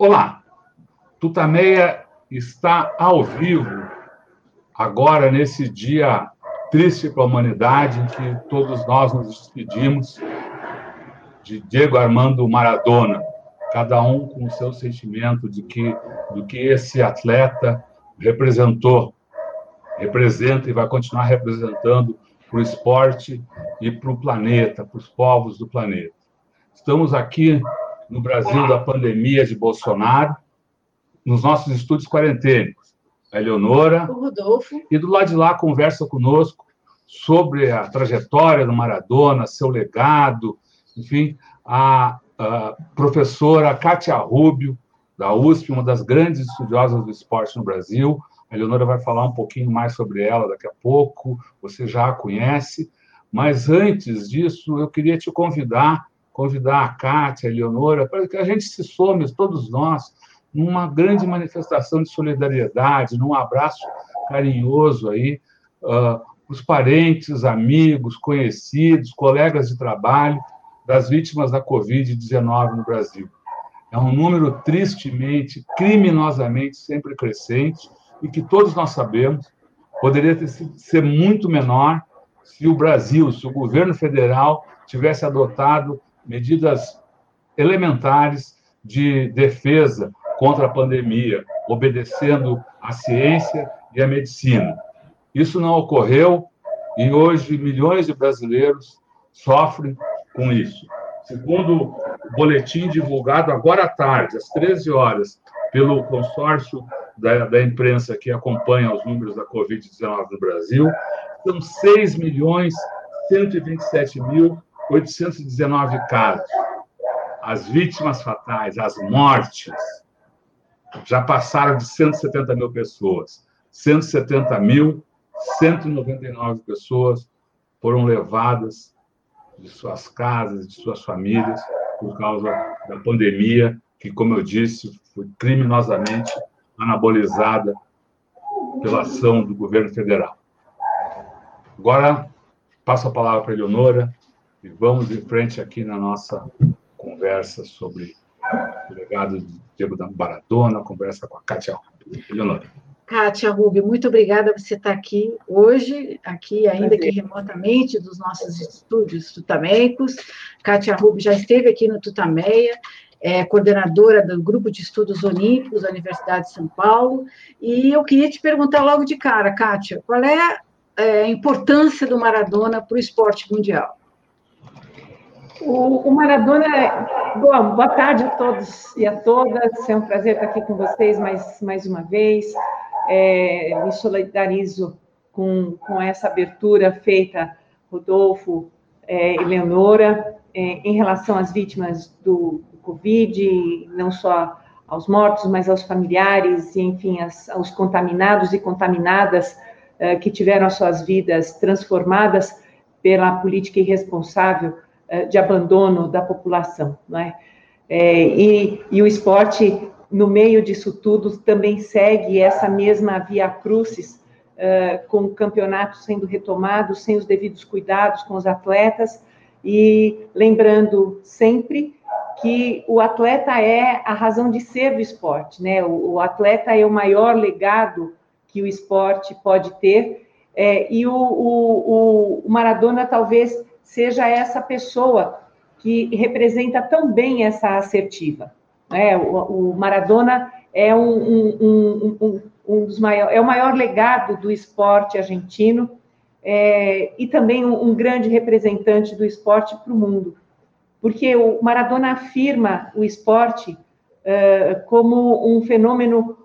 Olá, Tutameia está ao vivo agora nesse dia triste para a humanidade em que todos nós nos despedimos de Diego Armando Maradona, cada um com o seu sentimento de que do que esse atleta representou, representa e vai continuar representando para o esporte e para o planeta, para os povos do planeta. Estamos aqui no Brasil da pandemia de Bolsonaro, nos nossos estúdios quarentênicos. A Eleonora. O Rodolfo. E do lado de lá conversa conosco sobre a trajetória do Maradona, seu legado, enfim, a, a professora Kátia Rubio, da USP, uma das grandes estudiosas do esporte no Brasil. A Eleonora vai falar um pouquinho mais sobre ela daqui a pouco, você já a conhece. Mas antes disso, eu queria te convidar convidar a Kátia, a Eleonora, para que a gente se some, todos nós, numa grande manifestação de solidariedade, num abraço carinhoso aí, uh, os parentes, amigos, conhecidos, colegas de trabalho das vítimas da Covid-19 no Brasil. É um número tristemente, criminosamente sempre crescente e que todos nós sabemos poderia ter ser muito menor se o Brasil, se o governo federal tivesse adotado medidas elementares de defesa contra a pandemia, obedecendo à ciência e à medicina. Isso não ocorreu e hoje milhões de brasileiros sofrem com isso. Segundo o boletim divulgado agora à tarde, às 13 horas, pelo consórcio da, da imprensa que acompanha os números da Covid-19 no Brasil, são 6 milhões 127 mil 819 casos. As vítimas fatais, as mortes, já passaram de 170 mil pessoas. 170 mil, 199 pessoas foram levadas de suas casas, de suas famílias, por causa da pandemia, que, como eu disse, foi criminosamente anabolizada pela ação do governo federal. Agora, passo a palavra para a Eleonora, e vamos em frente aqui na nossa conversa sobre o legado de Diego da Maradona, conversa com a Kátia Leonora. Kátia Rubio, muito obrigada por você estar aqui hoje, aqui ainda que remotamente, dos nossos estúdios tutameicos. Kátia Rubio já esteve aqui no Tutameia, é coordenadora do Grupo de Estudos Olímpicos da Universidade de São Paulo, e eu queria te perguntar logo de cara, Kátia, qual é, é a importância do Maradona para o esporte mundial? O, o Maradona. Bom, boa tarde a todos e a todas. É um prazer estar aqui com vocês mais, mais uma vez. É, me solidarizo com, com essa abertura feita, Rodolfo, é, Eleonora, é, em relação às vítimas do, do, Covid, não só aos mortos, mas aos familiares, e, enfim, as, aos contaminados e contaminadas é, que tiveram as suas vidas transformadas pela política irresponsável de abandono da população, não é? é e, e, o esporte, no meio disso tudo, também segue essa mesma via crucis, uh, com campeonatos sendo retomados, sem os devidos cuidados com os atletas, e lembrando sempre que o atleta é a razão de ser do esporte, né? O, o atleta é o maior legado que o esporte pode ter, é, e o, o, o Maradona talvez seja essa pessoa que representa tão bem essa assertiva. É, o, Maradona é um, um, um, um, dos maiores, é o maior legado do esporte argentino é, e também um, grande representante do esporte para o mundo, porque o Maradona afirma o esporte como um fenômeno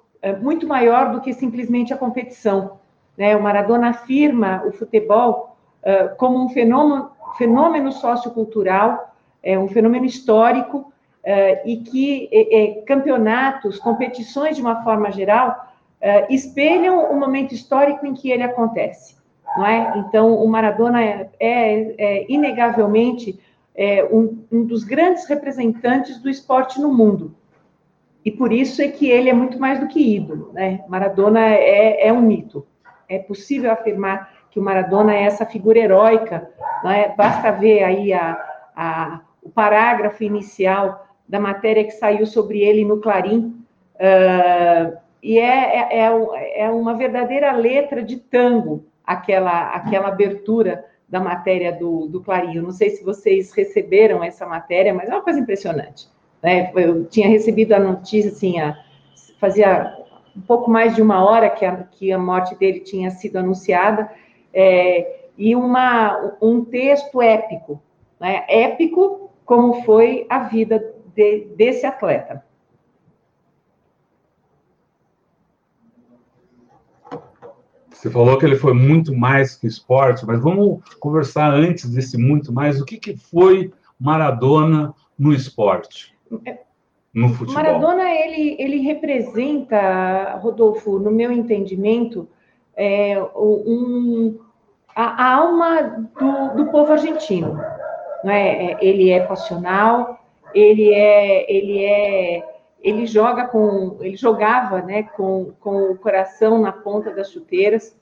muito maior do que simplesmente a competição. Né? O Maradona afirma o futebol como um fenômeno, fenômeno sociocultural, é um fenômeno histórico, é, e que é, é, campeonatos, competições de uma forma geral, é, espelham o momento histórico em que ele acontece, não é? Então, o Maradona é, é, é inegavelmente um, um, dos grandes representantes do esporte no mundo. E por isso é que ele é muito mais do que ídolo, né? Maradona é, é um mito. É possível afirmar que o Maradona é essa figura heróica, é? basta ver aí a, a, o parágrafo inicial da matéria que saiu sobre ele no Clarim, uh, e é, é, é, é, uma verdadeira letra de tango, aquela, aquela abertura da matéria do, do Clarim. Eu não sei se vocês receberam essa matéria, mas é uma coisa impressionante. Né? Eu tinha recebido a notícia, assim, a, fazia um pouco mais de uma hora que a, que a morte dele tinha sido anunciada, é, e uma, um texto épico, né? épico como foi a vida de, desse atleta. Você falou que ele foi muito mais que esporte, mas vamos conversar antes desse muito mais. O que, que foi Maradona no esporte? No futebol? Maradona, ele, ele representa, Rodolfo, no meu entendimento, é, um, a, a alma do, do, povo argentino. Né? Ele é passional, ele é, ele é, ele joga com, ele jogava, né, com, com o coração na ponta das chuteiras.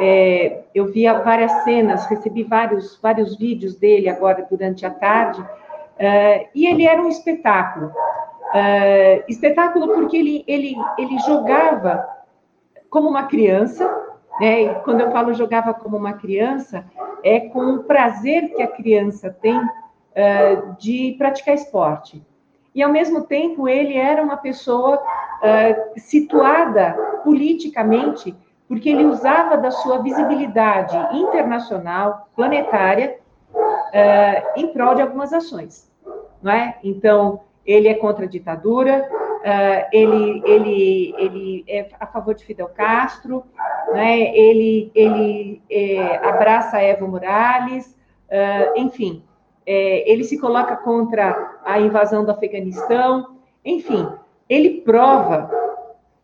É, eu via várias cenas, recebi vários, vários vídeos dele agora durante a tarde, uh, e ele era um espetáculo. Uh, espetáculo porque ele, ele, ele jogava como uma criança, né? E quando eu falo jogava como uma criança, é com o prazer que a criança tem uh, de praticar esporte. E, ao mesmo tempo, ele era uma pessoa uh, situada politicamente, porque ele usava da sua visibilidade internacional, planetária, uh, em prol de algumas ações. Não é? Então, ele é contra a ditadura, uh, ele, ele, ele é a favor de Fidel Castro, né? ele, ele é, abraça Evo Morales, uh, enfim, é, ele se coloca contra a invasão do Afeganistão, enfim, ele prova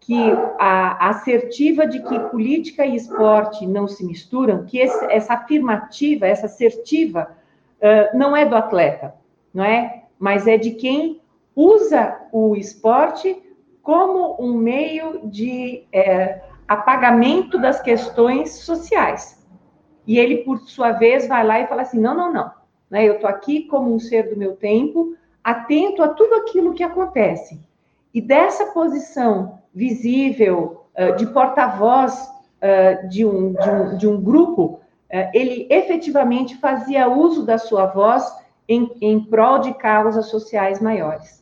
que a, assertiva de que política e esporte não se misturam, que esse, essa afirmativa, essa assertiva, uh, não é do atleta, não é? Mas é de quem usa o esporte como um meio de é, apagamento das questões sociais. E ele, por sua vez, vai lá e fala assim: não, não, não. Né? Eu estou aqui como um ser do meu tempo, atento a tudo aquilo que acontece. E dessa posição visível, uh, de porta-voz uh, de, um, de, um, de um grupo, uh, ele efetivamente fazia uso da sua voz em, em prol de causas sociais maiores.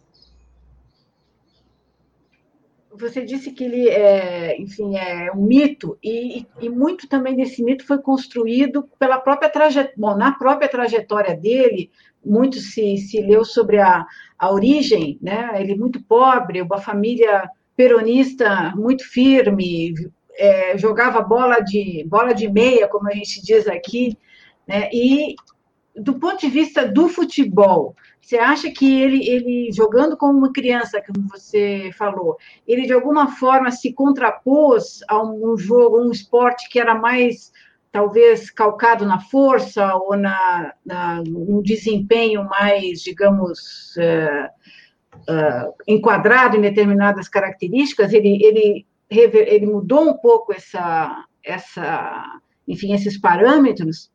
Você disse que ele é, enfim, é um mito, e, e muito também desse mito foi construído pela própria trajetória, bom, na própria trajetória dele, muito se, se leu sobre a, a origem, né? Ele muito pobre, uma família peronista muito firme, é, jogava bola de bola de meia, como a gente diz aqui, né? E do ponto de vista do futebol, você acha que ele, ele, jogando como uma criança, como você falou, ele de alguma forma se contrapôs a um, jogo, um esporte que era mais, talvez, calcado na força ou na, na um desempenho mais, digamos, uh, uh, enquadrado em determinadas características? Ele, ele, ele mudou um pouco essa, essa, enfim, esses parâmetros?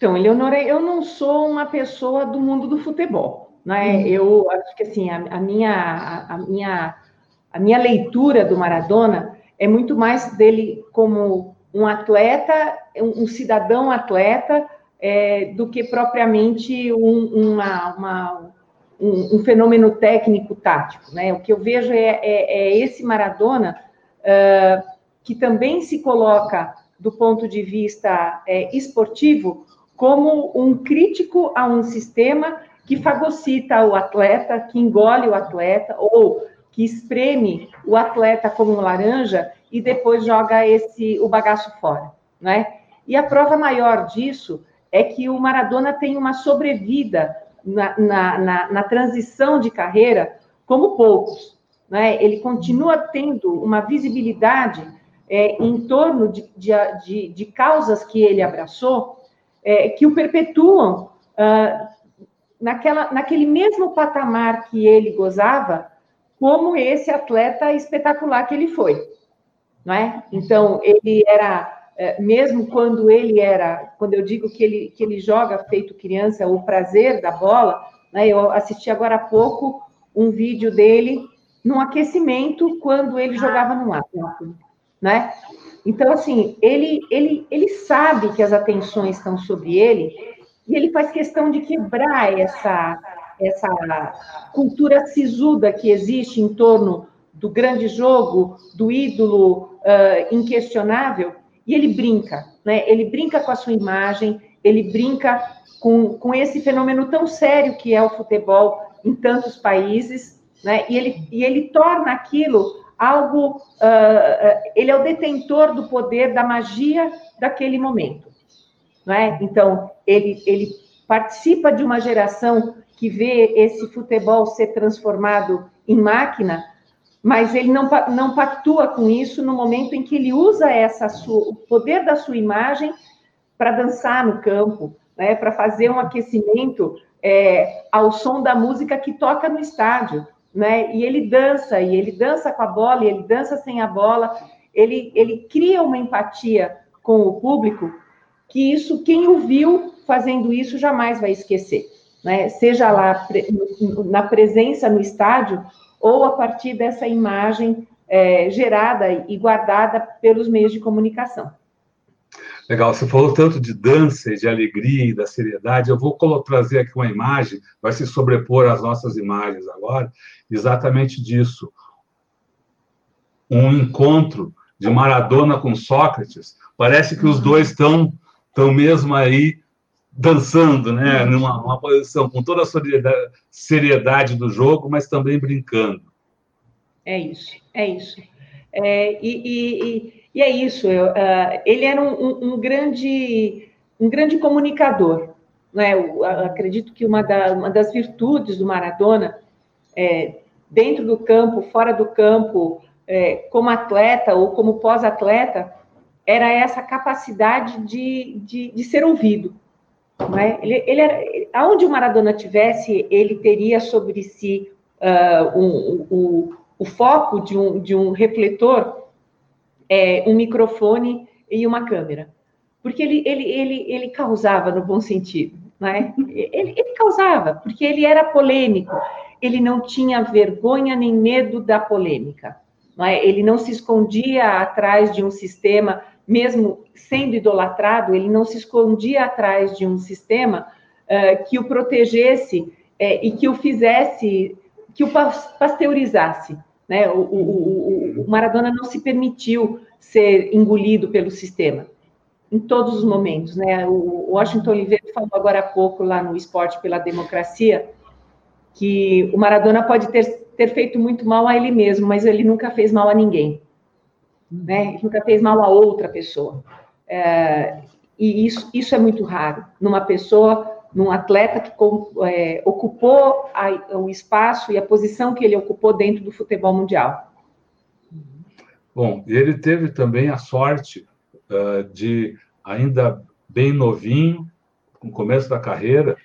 Então, Eleonora, eu não sou uma pessoa do mundo do futebol, né? Uhum. Eu acho que assim a, a minha a, a, minha a minha leitura do Maradona é muito mais dele como um atleta, um, um cidadão atleta, é, do que propriamente um, uma, uma um, um, fenômeno técnico tático, né? O que eu vejo é, é, é esse Maradona uh, que também se coloca do ponto de vista é, esportivo como um crítico a um sistema que fagocita o atleta, que engole o atleta, ou que espreme o atleta como um laranja e depois joga esse o bagaço fora, né? E a prova maior disso é que o Maradona tem uma sobrevida na, na, na, na transição de carreira como poucos, né? Ele continua tendo uma visibilidade é, em torno de, de, de, de causas que ele abraçou é, que o perpetuam ah, naquela, naquele mesmo patamar que ele gozava, como esse atleta espetacular que ele foi, não é? Então ele era é, mesmo quando ele era, quando eu digo que ele que ele joga feito criança, o prazer da bola, Né? Eu assisti agora há pouco um vídeo dele num aquecimento quando ele jogava no ar, né? Então, assim, ele, ele, ele sabe que as atenções estão sobre ele e ele faz questão de quebrar essa, essa cultura sisuda que existe em torno do grande jogo, do ídolo uh, inquestionável, e ele brinca, né? Ele brinca com a sua imagem, ele brinca com, com esse fenômeno tão sério que é o futebol em tantos países, né? E ele, e ele torna aquilo algo. Uh, ele é o detentor do poder, da magia daquele momento, não é? Então, ele, ele participa de uma geração que vê esse futebol ser transformado em máquina, mas ele não, não pactua com isso no momento em que ele usa essa sua, o poder da sua imagem para dançar no campo, né, para fazer um aquecimento é, ao som da música que toca no estádio né? E ele dança, e ele dança com a bola, e ele dança sem a bola, ele, ele cria uma empatia com o público, que isso, quem o viu fazendo isso, jamais vai esquecer, né? Seja lá na presença no estádio, ou a partir dessa imagem é, gerada e guardada pelos meios de comunicação. Legal, você falou tanto de dança, de alegria e da seriedade. Eu vou trazer aqui uma imagem, vai se sobrepor às nossas imagens agora, exatamente disso. Um encontro de Maradona com Sócrates. Parece que os uhum. dois estão estão mesmo aí dançando, né? Uhum. Numa, numa posição com toda a seriedade do jogo, mas também brincando. É isso, é isso. É, e, e, e, é isso. Eu, uh, ele era um, um, um, grande, um grande comunicador. Né? Eu, acredito que uma, da, uma, das virtudes do Maradona, é, dentro do campo, fora do campo, é, como atleta ou como pós-atleta, era essa capacidade de, de, de ser ouvido. Né? Ele, ele era, aonde o Maradona tivesse, ele teria sobre si uh, um, um, o foco de um, de um refletor, é, um microfone e uma câmera. Porque ele, ele, ele, ele causava no bom sentido, né? Ele, ele causava, porque ele era polêmico, ele não tinha vergonha nem medo da polêmica. Não é? Ele não se escondia atrás de um sistema, mesmo sendo idolatrado, ele não se escondia atrás de um sistema uh, que o protegesse uh, e que o fizesse, que o pasteurizasse. Né? O, o, o, Maradona não se permitiu ser engolido pelo sistema em todos os momentos, né? O Washington Oliveira falou agora há pouco lá no Esporte pela Democracia que o Maradona pode ter, ter feito muito mal a ele mesmo, mas ele nunca fez mal a ninguém, né? Ele nunca fez mal a outra pessoa. É, e isso, isso é muito raro numa pessoa num atleta que é, ocupou a, o espaço e a posição que ele ocupou dentro do futebol mundial. Bom, ele teve também a sorte uh, de, ainda bem novinho, no começo da carreira,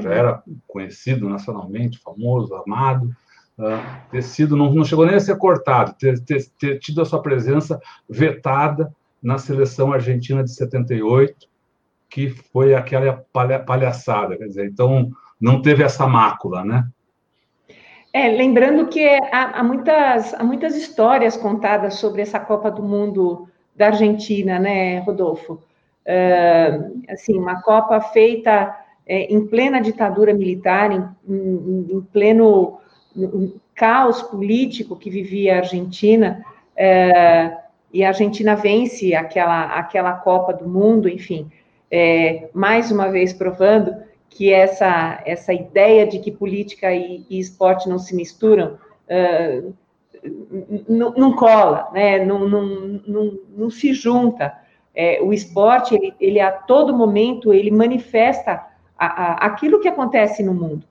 já, era conhecido nacionalmente, famoso, amado, uh, ter sido, não, não chegou nem a ser cortado, ter, ter, ter tido a sua presença vetada na seleção argentina de 78, que foi aquela palha, palhaçada, quer dizer, então não teve essa mácula, né? É, lembrando que há, há, muitas, há muitas histórias contadas sobre essa Copa do Mundo da Argentina, né, Rodolfo? Uh, assim, uma Copa feita é, em plena ditadura militar, em, em, em pleno caos político que vivia a Argentina, uh, e a Argentina vence aquela, aquela Copa do Mundo, enfim é, mais uma vez provando que essa, essa ideia de que política e, e esporte não se misturam uh, não, cola, né? não, não, não, não se junta. É, o esporte, ele, ele a todo momento, ele manifesta a, a, aquilo que acontece no mundo.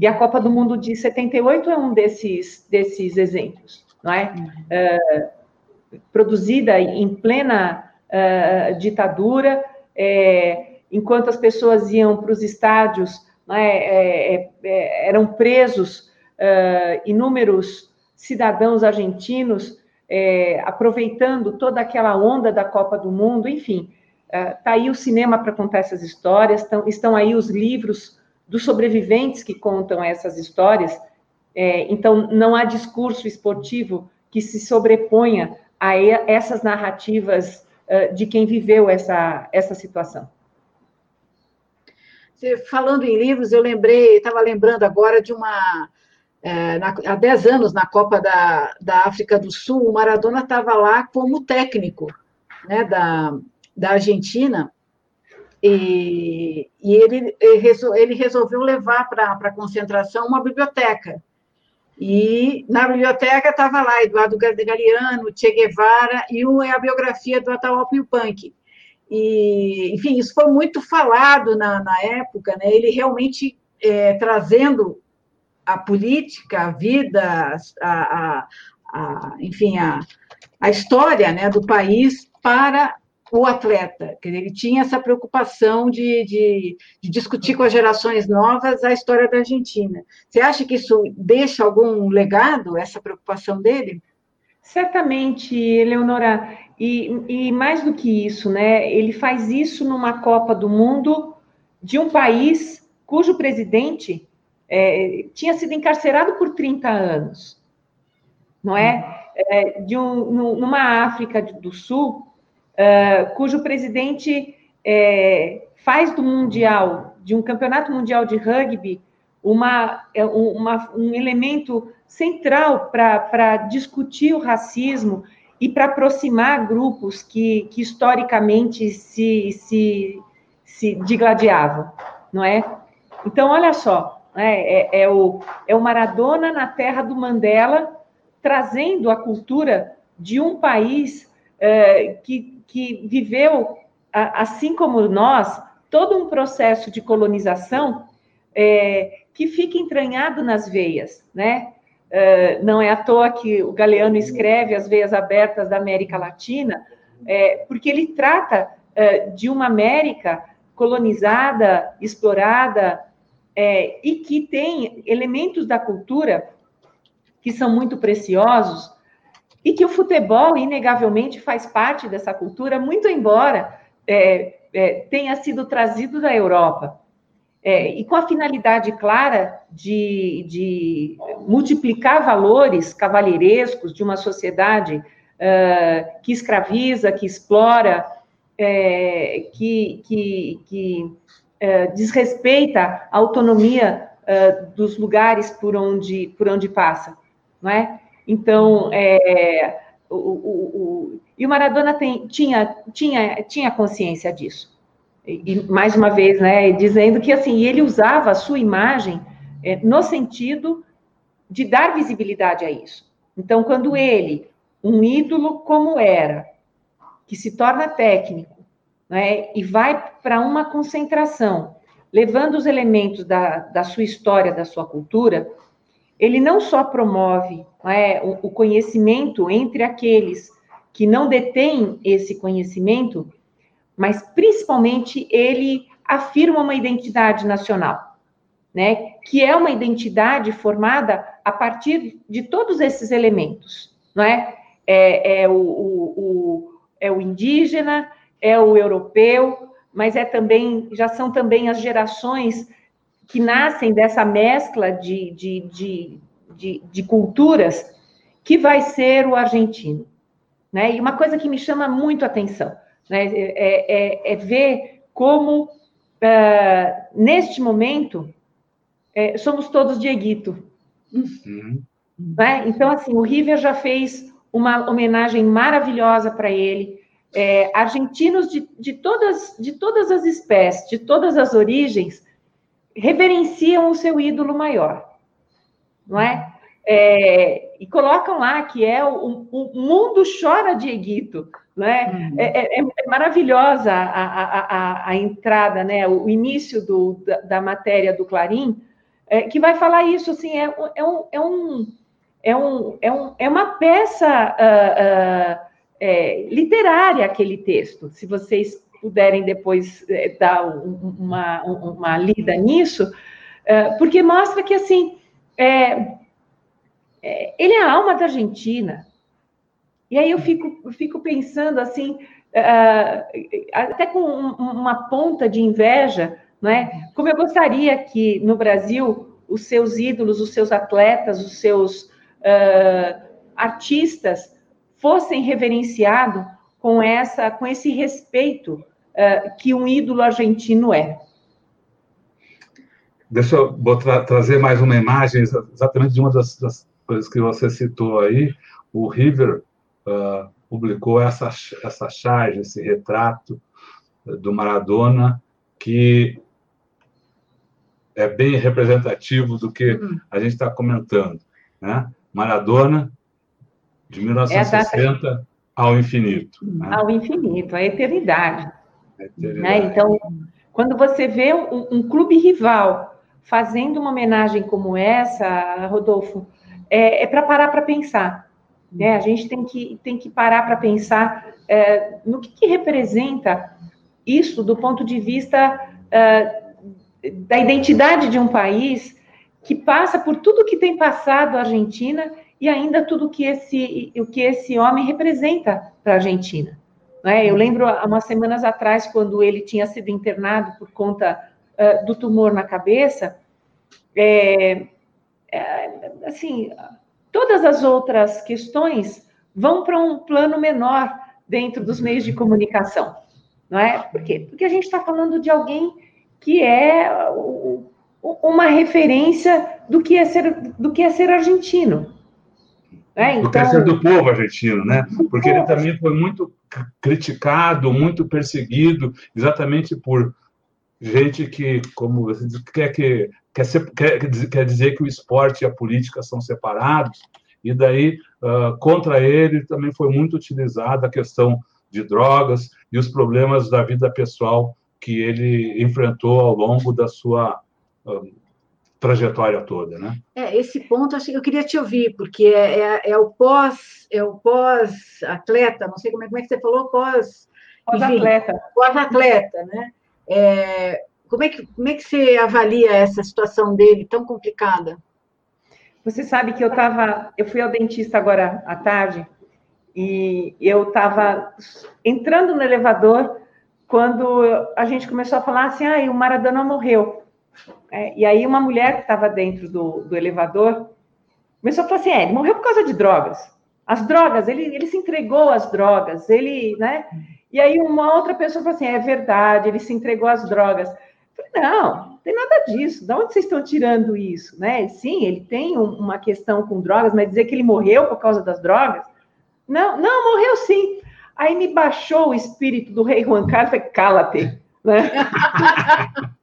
E a Copa do Mundo de 78 é um desses, desses exemplos, não é? Uh, produzida em plena uh, ditadura, é, enquanto as pessoas iam para os estádios, né, é, é, é eram presos uh, inúmeros cidadãos argentinos, aproveitando toda aquela onda da Copa do Mundo, enfim, está uh, aí o cinema para contar essas histórias, tão, estão aí os livros dos sobreviventes que contam essas histórias. É, então, não há discurso esportivo que se sobreponha a essas narrativas uh, de quem viveu essa, essa situação. Falando em livros, eu lembrei, estava lembrando agora de uma. É, na, há 10 anos, na Copa da, da África do Sul, o Maradona estava lá como técnico né, da, da Argentina, e, e ele, ele resolveu levar para a concentração uma biblioteca. E na biblioteca estava lá Eduardo Galeano, Che Guevara e a biografia do Atahualpa Yupanqui. E, enfim, isso foi muito falado na, na época, né? ele realmente é, trazendo a política, a vida, a, a, a enfim, a, a história né, do país para o atleta. Ele tinha essa preocupação de, de, de, discutir com as gerações novas a história da Argentina. Você acha que isso deixa algum legado, essa preocupação dele? Certamente, Eleonora. E, e mais do que isso, né? Ele faz isso numa Copa do Mundo de um país cujo presidente é, tinha sido encarcerado por 30 anos, não é? é de um, numa África do Sul uh, cujo presidente é, faz do Mundial, de um campeonato mundial de rugby, uma, é, uma um elemento central para discutir o racismo e para aproximar grupos que, que historicamente se, se, se digladiavam, não é? Então, olha só, né, é, é, o, é o Maradona na terra do Mandela, trazendo a cultura de um país é, que que viveu, assim como nós, todo um processo de colonização é, que fica entranhado nas veias, né? É, não é à toa que o Galeano escreve As Veias Abertas da América Latina, é, porque ele trata é, de uma América colonizada, explorada, é, e que tem elementos da cultura que são muito preciosos, e que o futebol, inegavelmente, faz parte dessa cultura, muito embora é, é, tenha sido trazido da Europa. É, e com a finalidade clara de, de multiplicar valores cavalheirescos de uma sociedade uh, que escraviza, que explora, é, que, que, que uh, desrespeita a autonomia uh, dos lugares por onde, por onde passa, não é? Então, é, o, o, o, e o Maradona tem, tinha, tinha, tinha consciência disso. E, e, mais uma vez, né, dizendo que assim, ele usava a sua imagem é, no sentido de dar visibilidade a isso. Então, quando ele, um ídolo como era, que se torna técnico, né, e vai para uma concentração, levando os elementos da, da sua história, da sua cultura, ele não só promove é, o conhecimento entre aqueles que não detêm esse conhecimento, mas principalmente ele afirma uma identidade nacional, né? Que é uma identidade formada a partir de todos esses elementos, não é? É, é o, o, o, é o indígena, é o europeu, mas é também já são também as gerações que nascem dessa mescla de, de, de, de, de culturas, que vai ser o argentino. Né? E uma coisa que me chama muito a atenção né, é, é, é ver como, uh, neste momento, é, somos todos de Egito. Uhum. Né? Então, assim, o River já fez uma homenagem maravilhosa para ele. É, argentinos de, de, todas, de todas as espécies, de todas as origens, reverenciam o seu ídolo maior, não é? é e colocam lá que é o, o mundo chora de Egito, né? Uhum. É, é, é, maravilhosa a, a, a, a, entrada, né? O início do, da, da matéria do Clarim, é, que vai falar isso, assim, é, é, um, é, um, é, um, é, um, é uma peça uh, uh, é, literária aquele texto, se vocês puderem depois é, dar uma, uma lida nisso, é, porque mostra que, assim, é, ele é a alma da Argentina. E aí eu fico, eu fico pensando, assim, até com uma ponta de inveja não é? Como eu gostaria que no Brasil os seus ídolos, os seus atletas, os seus artistas fossem reverenciados com essa, com esse respeito uh, que um ídolo argentino é. Deixa eu botar, trazer mais uma imagem exatamente de uma das, das, coisas que você citou aí. O River uh, publicou essa, essa charge, esse retrato do Maradona, que é bem representativo do que uhum. a gente está comentando. Né? Maradona, de 1960 é ao infinito. Né? Ao infinito, a eternidade. Né? Então, quando você vê um, um, clube rival fazendo uma homenagem como essa, Rodolfo, é, é para parar para pensar. Né? A gente tem que, tem que parar para pensar é, no que, que, representa isso do ponto de vista é, da identidade de um país que passa por tudo que tem passado a Argentina e ainda tudo que esse, o que esse homem representa para a Argentina. Né? Eu lembro há umas semanas atrás, quando ele tinha sido internado por conta uh, do tumor na cabeça, é, é, assim, todas as outras questões vão para um plano menor dentro dos meios de comunicação, não é? Por quê? Porque a gente está falando de alguém que é uma referência do que é ser, do que é ser argentino. Né? Então, do é então, do povo argentino, né? Porque ele também foi muito criticado, muito perseguido, exatamente por gente que, como você diz, quer, que, quer, ser, quer, quer dizer que o esporte e a política são separados, e daí, uh, contra ele, também foi muito utilizada a questão de drogas e os problemas da vida pessoal que ele enfrentou ao longo da sua uh, trajetória toda, né? É, esse ponto acho que eu queria te ouvir, porque é, é, é o pós, é o pós-atleta, não sei como é, como é que você falou, pós... Pós-atleta. Pós-atleta, né? É, como, é que, como é que você avalia essa situação dele tão complicada? Você sabe que eu estava, eu fui ao dentista agora à tarde e eu estava entrando no elevador quando a gente começou a falar assim, ah, o Maradona morreu. É, e aí uma mulher que estava dentro do, do, elevador começou a falar assim, é, ele morreu por causa de drogas. As drogas, ele, ele se entregou às drogas, ele, né? E aí uma outra pessoa falou assim, é verdade, ele se entregou às drogas. Eu falei, não, não tem nada disso. De onde vocês estão tirando isso, né? Sim, ele tem um, uma questão com drogas, mas dizer que ele morreu por causa das drogas? Não, não, morreu sim. Aí me baixou o espírito do rei Juan Carlos falei, cala-te, né?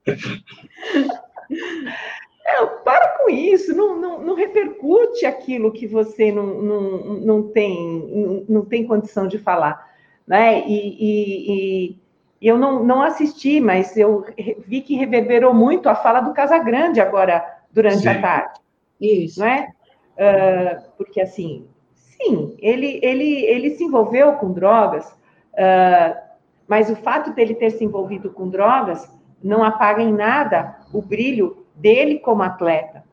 É, para com isso, não, não, não, repercute aquilo que você não, não, não, tem, não, não tem condição de falar. Né? E, e, e, eu não, não assisti, mas eu vi que reverberou muito a fala do Casagrande agora, durante Sim. a tarde. Isso. Né? Uh, porque, assim, sim, ele, ele, ele se envolveu com drogas, uh, mas o fato dele ter se envolvido com drogas não apaga em nada o brilho dele como atleta.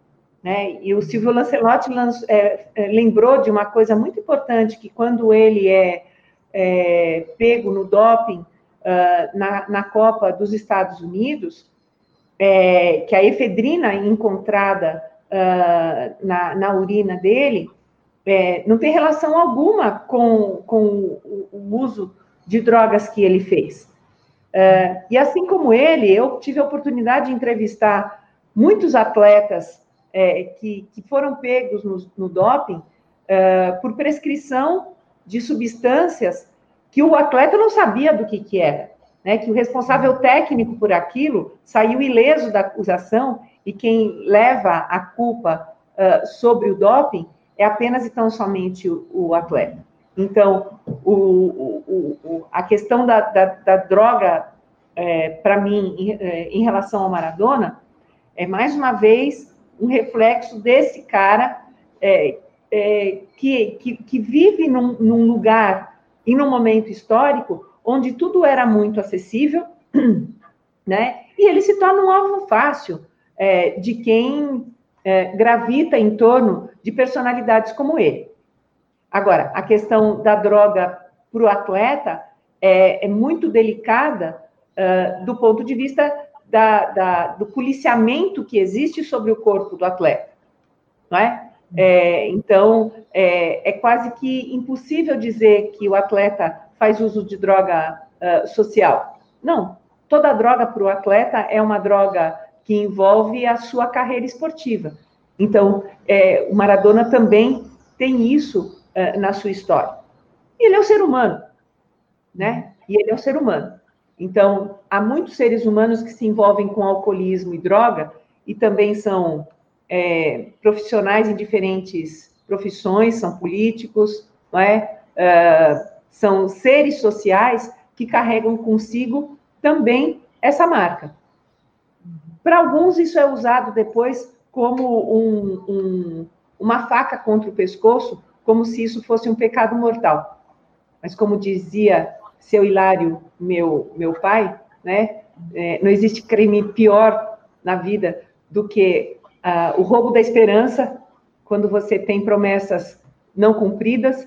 Né? E o Silvio Lancelotti é, é, lembrou de uma coisa muito importante, que quando ele é, é pego no doping uh, na, na Copa dos Estados Unidos, é, que a efedrina encontrada uh, na, na urina dele é, não tem relação alguma com, com o, o, uso de drogas que ele fez. É, e assim como ele, eu tive a oportunidade de entrevistar muitos atletas é, que, que foram pegos no, no doping é, por prescrição de substâncias que o atleta não sabia do que, que era. Né, que o responsável técnico por aquilo saiu ileso da acusação e quem leva a culpa uh, sobre o doping é apenas e tão somente o, o atleta. Então, o, o, o, a questão da, da, da droga, é, para mim, em, é, em, relação ao Maradona, é mais uma vez um reflexo desse cara é, é que, que, que, vive num, num lugar e num momento histórico onde tudo era muito acessível, né? E ele se torna um alvo fácil é, de quem é, gravita em torno de personalidades como ele. Agora, a questão da droga para o atleta é, é, muito delicada uh, do ponto de vista da, da, do policiamento que existe sobre o corpo do atleta, não é? é então, é, é, quase que impossível dizer que o atleta faz uso de droga uh, social. Não, toda droga para o atleta é uma droga que envolve a sua carreira esportiva. Então, é, o Maradona também tem isso uh, na sua história. E ele é um ser humano, né? E ele é um ser humano. Então, há muitos seres humanos que se envolvem com alcoolismo e droga e também são é, profissionais em diferentes profissões, são políticos, não é? Uh, são seres sociais que carregam consigo também essa marca. Para alguns, isso é usado depois como um, um, uma faca contra o pescoço, como se isso fosse um pecado mortal. Mas, como dizia seu Hilário, meu, meu pai, né? É, não existe crime pior na vida do que uh, o roubo da esperança, quando você tem promessas não cumpridas,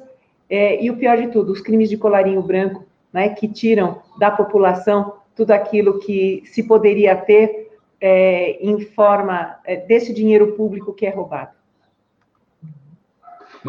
é, e o pior de tudo, os crimes de colarinho branco, né, que tiram da população tudo aquilo que se poderia ter é, em forma é, desse dinheiro público que é roubado.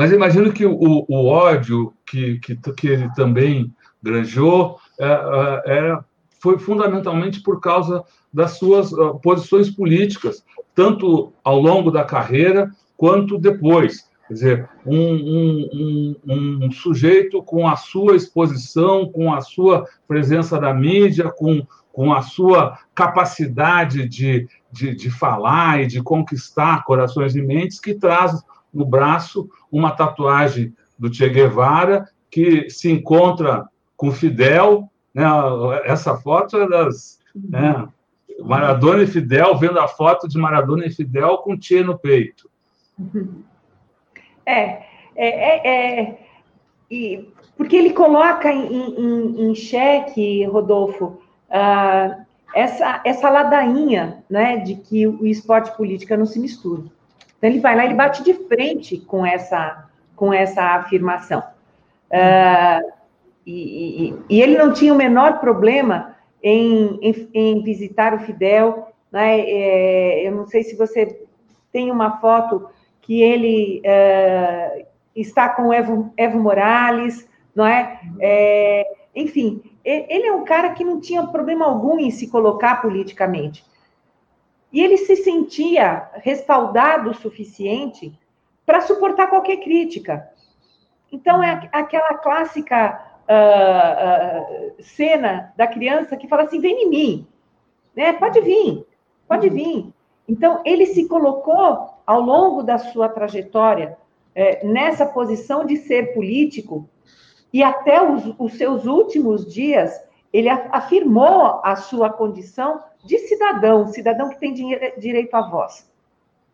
Mas imagino que o, o ódio que, que, que ele também granjou é, é, era, foi fundamentalmente por causa das suas uh, posições políticas, tanto ao longo da carreira quanto depois. Quer dizer, um, um, um, um, sujeito com a sua exposição, com a sua presença da mídia, com, com a sua capacidade de, de, de falar e de conquistar corações e mentes, que traz no braço uma tatuagem do Che Guevara, que se encontra com Fidel. Né? Essa foto é das. Né? Maradona e Fidel, vendo a foto de Maradona e Fidel com Che no peito. É, é, é, é e, porque ele coloca em, em, em xeque, Rodolfo, uh, essa, essa ladainha né, de que o esporte e política não se misturam. Então, ele vai lá, ele bate de frente com essa, com essa afirmação. Uh, e, e, e, ele não tinha o menor problema em, em, em visitar o Fidel. Né? É, eu não sei se você tem uma foto que ele é, está com o Evo, Evo Morales, não é? é? Enfim, ele é um cara que não tinha problema algum em se colocar politicamente. E ele se sentia respaldado o suficiente para suportar qualquer crítica. Então, é aquela clássica uh, uh, cena da criança que fala assim: vem em mim, né? pode vir, pode uhum. vir. Então, ele se colocou ao longo da sua trajetória é, nessa posição de ser político e até os, os seus últimos dias ele afirmou a sua condição de cidadão, cidadão que tem direito à voz,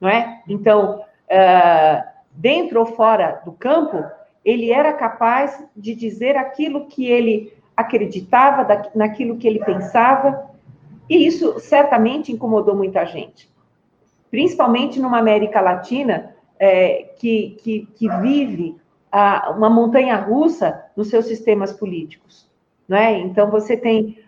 não é? Então, uh, dentro ou fora do campo, ele era capaz de dizer aquilo que ele acreditava, naquilo que ele pensava, e isso certamente incomodou muita gente principalmente numa América Latina é, que, que, que, vive a, uma montanha russa nos seus sistemas políticos. Né? Então, você tem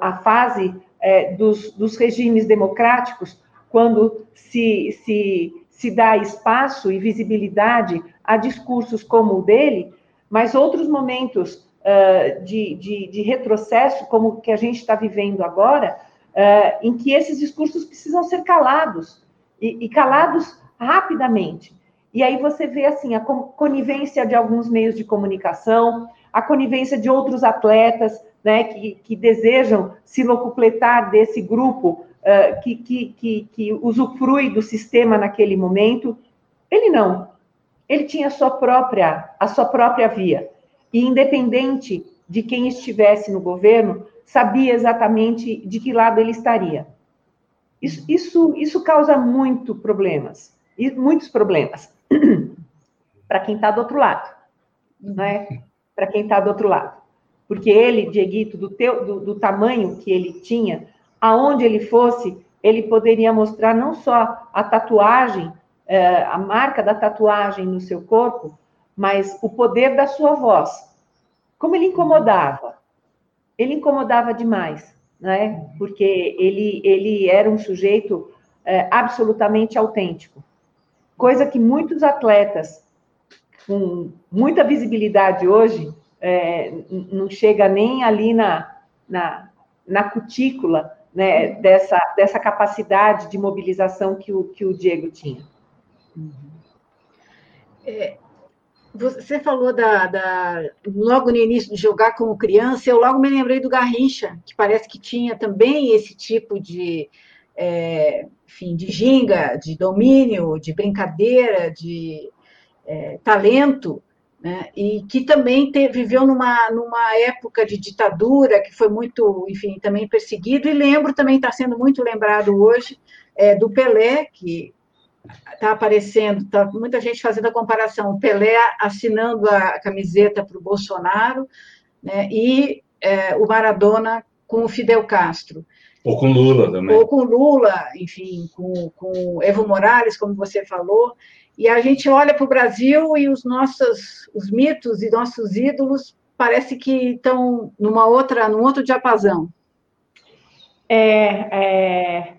a fase é, dos, dos, regimes democráticos, quando se, se, se dá espaço e visibilidade a discursos como o dele, mas outros momentos uh, de, de, de, retrocesso, como o que a gente está vivendo agora, uh, em que esses discursos precisam ser calados, e, e calados rapidamente. E aí você vê assim a conivência de alguns meios de comunicação, a conivência de outros atletas, né, que, que desejam se locupletar desse grupo uh, que, que, que, que usufrui do sistema naquele momento. Ele não. Ele tinha a sua própria, a sua própria via. E independente de quem estivesse no governo, sabia exatamente de que lado ele estaria. Isso, isso, isso causa muito problemas, muitos problemas para quem está do outro lado, né? Para quem está do outro lado, porque ele, Dieguito, do, teu, do, do tamanho que ele tinha, aonde ele fosse, ele poderia mostrar não só a tatuagem, eh, a marca da tatuagem no seu corpo, mas o poder da sua voz. Como ele incomodava. Ele incomodava demais. né? Porque ele, ele era um sujeito é, absolutamente autêntico, coisa que muitos atletas com muita visibilidade hoje é, não chega nem ali na, na, na cutícula né, dessa, dessa capacidade de mobilização que o, que o Diego tinha. É, você falou da, da, logo no início de jogar como criança, eu logo me lembrei do Garrincha, que parece que tinha também esse tipo de, é, enfim, de ginga, de domínio, de brincadeira, de é, talento, né? e que também te, viveu numa, numa época de ditadura, que foi muito, enfim, também perseguido, e lembro também, está sendo muito lembrado hoje, é, do Pelé, que está aparecendo, está muita gente fazendo a comparação, o Pelé assinando a camiseta para o Bolsonaro, né, e é, o Maradona com o Fidel Castro. Ou com Lula também. Ou com Lula, enfim, com, com Evo Morales, como você falou. E a gente olha para o Brasil e os nossos os mitos e nossos ídolos parece que estão numa outra, num outro diapasão. É, é,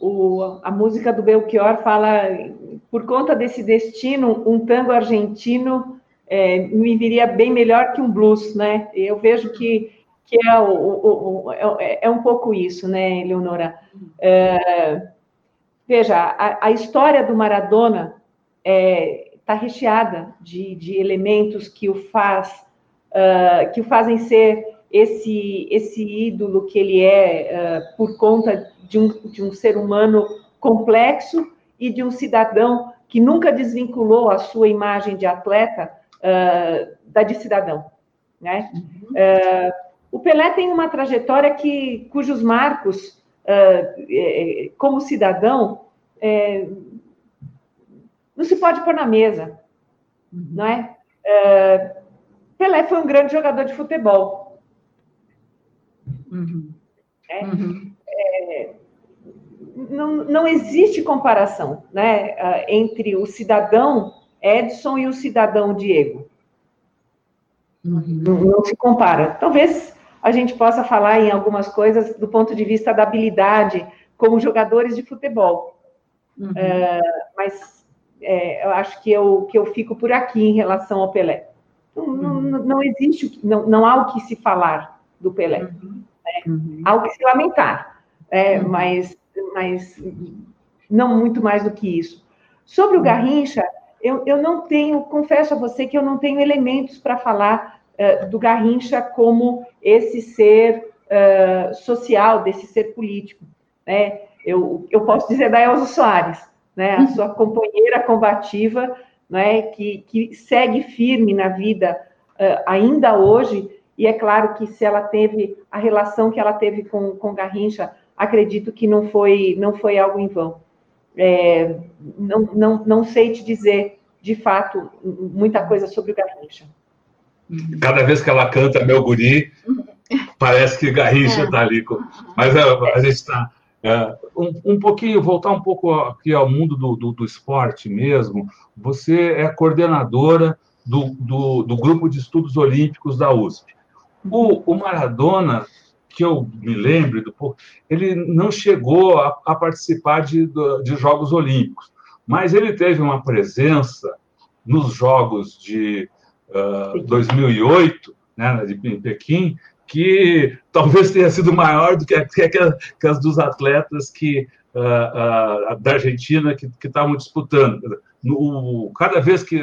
o, a música do Belchior fala, por conta desse destino, um tango argentino é, me viria bem melhor que um blues, né? Eu vejo que, que é, o, o, o é, é um pouco isso, né, Leonora? É, veja, a, a, história do Maradona está é, recheada de, de, elementos que o faz, uh, que o fazem ser esse, esse ídolo que ele é uh, por conta de um, de um ser humano complexo e de um cidadão que nunca desvinculou a sua imagem de atleta uh, da de cidadão. Né? Uhum. Uh, o Pelé tem uma trajetória que, cujos marcos, uh, como cidadão, é, não se pode pôr na mesa, uhum. não é? Pelé foi um grande jogador de futebol, Uhum. É? Uhum. É, não, não existe comparação né, entre o cidadão Edson e o cidadão Diego. Uhum. Não, não se compara. Talvez a gente possa falar em algumas coisas do ponto de vista da habilidade como jogadores de futebol. Uhum. É, mas é, eu acho que eu, que eu fico por aqui em relação ao Pelé. Não, uhum. não, não existe, não, não há o que se falar do Pelé. Uhum. Uhum. Há o que se lamentar, é, uhum. mas, mas não muito mais do que isso. Sobre o uhum. Garrincha, eu, eu não tenho, confesso a você que eu não tenho elementos para falar uh, do Garrincha como esse ser uh, social, desse ser político. Né? Eu, eu posso dizer da Elza Soares, né? a uhum. sua companheira combativa, né? que, que segue firme na vida uh, ainda hoje, e é claro que se ela teve a relação que ela teve com, com Garrincha, acredito que não foi, não foi algo em vão. É, não, não, não sei te dizer, de fato, muita coisa sobre o Garrincha. Cada vez que ela canta Meu Guri, parece que Garrincha está é. ali. Com... Mas é, a gente está. É, um, um, pouquinho, voltar um pouco aqui ao mundo do, do, do esporte mesmo. Você é coordenadora do, do, do, Grupo de Estudos Olímpicos da USP. O, o Maradona, que eu me lembro, do, ele não chegou a, a participar de, de Jogos Olímpicos, mas ele teve uma presença nos Jogos de uh, 2008, né, de, em Pequim, que talvez tenha sido maior do que, que, que as dos atletas que, uh, uh, da Argentina que estavam disputando. No, cada vez que.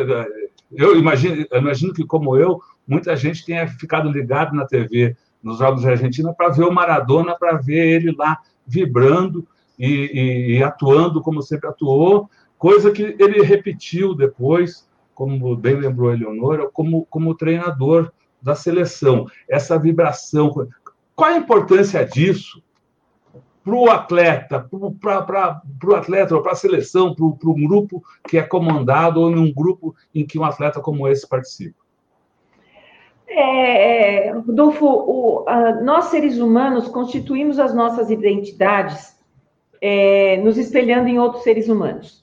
Eu imagino, imagino que, como eu, muita gente tenha ficado ligado na TV nos Jogos da Argentina para ver o Maradona, para ver ele lá vibrando e, e, e, atuando como sempre atuou, coisa que ele repetiu depois, como bem lembrou a Eleonora, como, como treinador da seleção. Essa vibração. Qual a importância disso para o atleta, para o atleta, para a seleção, para um grupo que é comandado ou em um grupo em que um atleta como esse participa? É, é, Rodolfo, o, a, nós seres humanos constituímos as nossas identidades é, nos espelhando em outros seres humanos.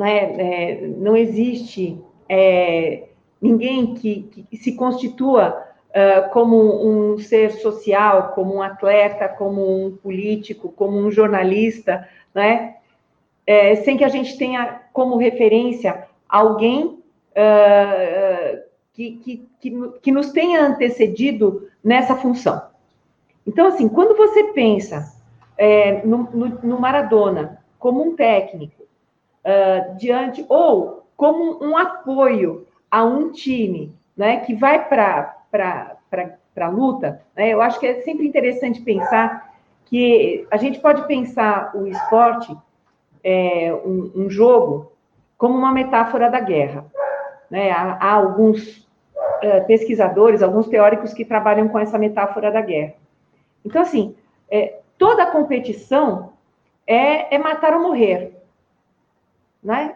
Né? É, não existe é, ninguém que, que, se constitua uh, como um ser social, como um atleta, como um político, como um jornalista, né? É, sem que a gente tenha como referência alguém uh, que, que, que, que nos tenha antecedido nessa função. Então, assim, quando você pensa é, no, no, no, Maradona como um técnico, uh, diante, ou como um apoio a um time né, que vai para a luta, né, eu acho que é sempre interessante pensar que a gente pode pensar o esporte, é, um, um jogo, como uma metáfora da guerra. Né? Há, há alguns uh, pesquisadores, alguns teóricos que trabalham com essa metáfora da guerra. Então, assim, é, toda competição é, é, matar ou morrer. Né?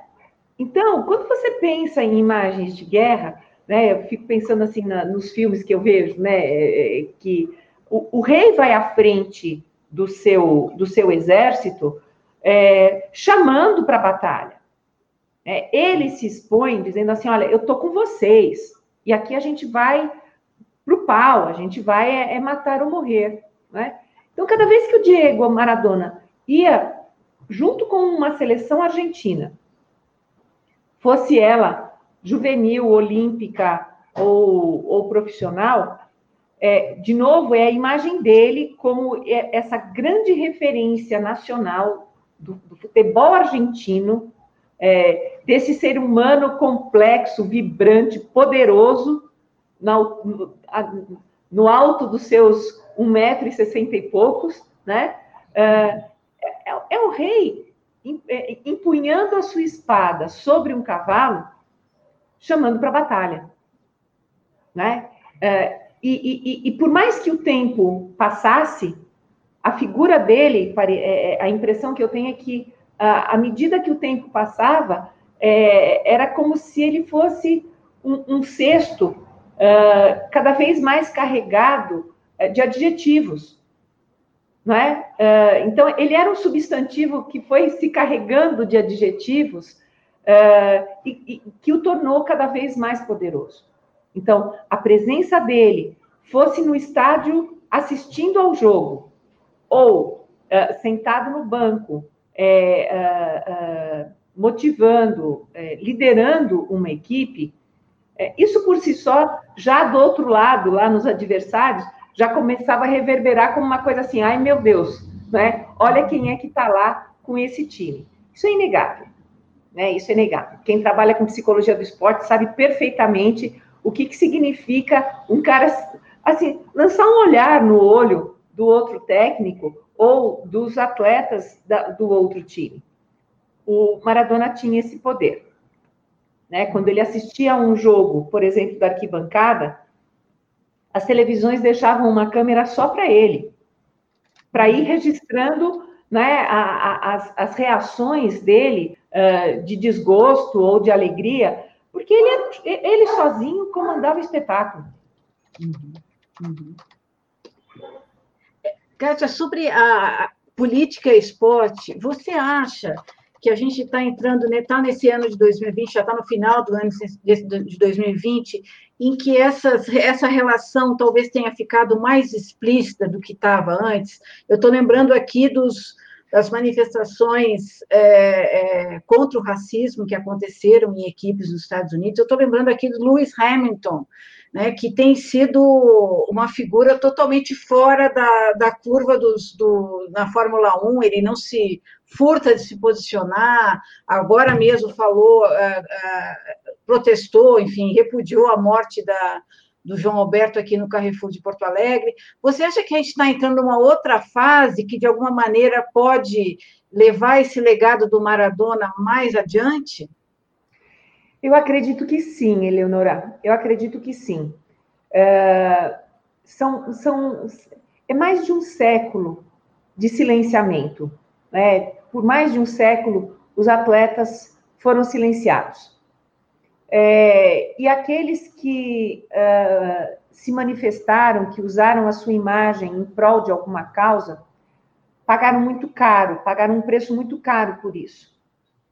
Então, quando você pensa em imagens de guerra, né, eu fico pensando assim na, nos filmes que eu vejo, né, é, é, que o, o, rei vai à frente do seu, do seu exército, é, chamando para a batalha. É, ele se expõe dizendo assim: olha, eu estou com vocês, e aqui a gente vai para o pau, a gente vai é, é, matar ou morrer. Né? Então, cada vez que o Diego Maradona ia junto com uma seleção argentina, fosse ela juvenil, olímpica ou, ou profissional, é, de novo, é a imagem dele como é, essa grande referência nacional do, do futebol argentino, é, desse ser humano complexo, vibrante, poderoso, no, no alto dos seus 1,60m e poucos, né? É, é, o rei é, empunhando a sua espada sobre um cavalo, chamando para a batalha, né? É, e, e, e, por mais que o tempo passasse, a figura dele, é, a impressão que eu tenho é que à medida que o tempo passava, era como se ele fosse um, um cesto uh, cada vez mais carregado de adjetivos. Não é? Uh, então, ele era um substantivo que foi se carregando de adjetivos e, e que o tornou cada vez mais poderoso. Então, a presença dele, fosse no estádio assistindo ao jogo, ou sentado no banco, é, uh, uh, motivando, é, liderando uma equipe, é, isso por si só, já do outro lado, lá nos adversários, já começava a reverberar como uma coisa assim, ai meu Deus, né? olha quem é que está lá com esse time. Isso é inegável, né? Isso é inegável. Quem trabalha com psicologia do esporte sabe perfeitamente o que, que significa um cara, assim, lançar um olhar no olho do outro técnico ou dos atletas da, do outro time. O Maradona tinha esse poder. Né? Quando ele assistia a um jogo, por exemplo, da arquibancada, as televisões deixavam uma câmera só para ele, para ir registrando né, a, a, as, as, reações dele uh, de desgosto ou de alegria, porque ele, ele sozinho comandava o espetáculo. Uhum, uhum. Kátia, sobre a política e esporte, você acha que a gente está entrando, está né, nesse ano de 2020, já está no final do ano de 2020, em que essas, essa relação talvez tenha ficado mais explícita do que estava antes. Eu estou lembrando aqui dos, das manifestações é, é, contra o racismo que aconteceram em equipes nos Estados Unidos. Eu estou lembrando aqui do Lewis Hamilton, né, que tem sido uma figura totalmente fora da, da curva dos, do, na Fórmula 1, ele não se furta de se posicionar, agora mesmo falou, uh, uh, protestou, enfim, repudiou a morte da, do João Alberto aqui no Carrefour de Porto Alegre. Você acha que a gente está entrando numa outra fase que, de alguma maneira, pode levar esse legado do Maradona mais adiante? Eu acredito que sim, Eleonora. Eu acredito que sim. É, são, são, é mais de um século de silenciamento. Né? Por mais de um século, os atletas foram silenciados. É, e aqueles que uh, se manifestaram, que usaram a sua imagem em prol de alguma causa, pagaram muito caro, pagaram um preço muito caro por isso.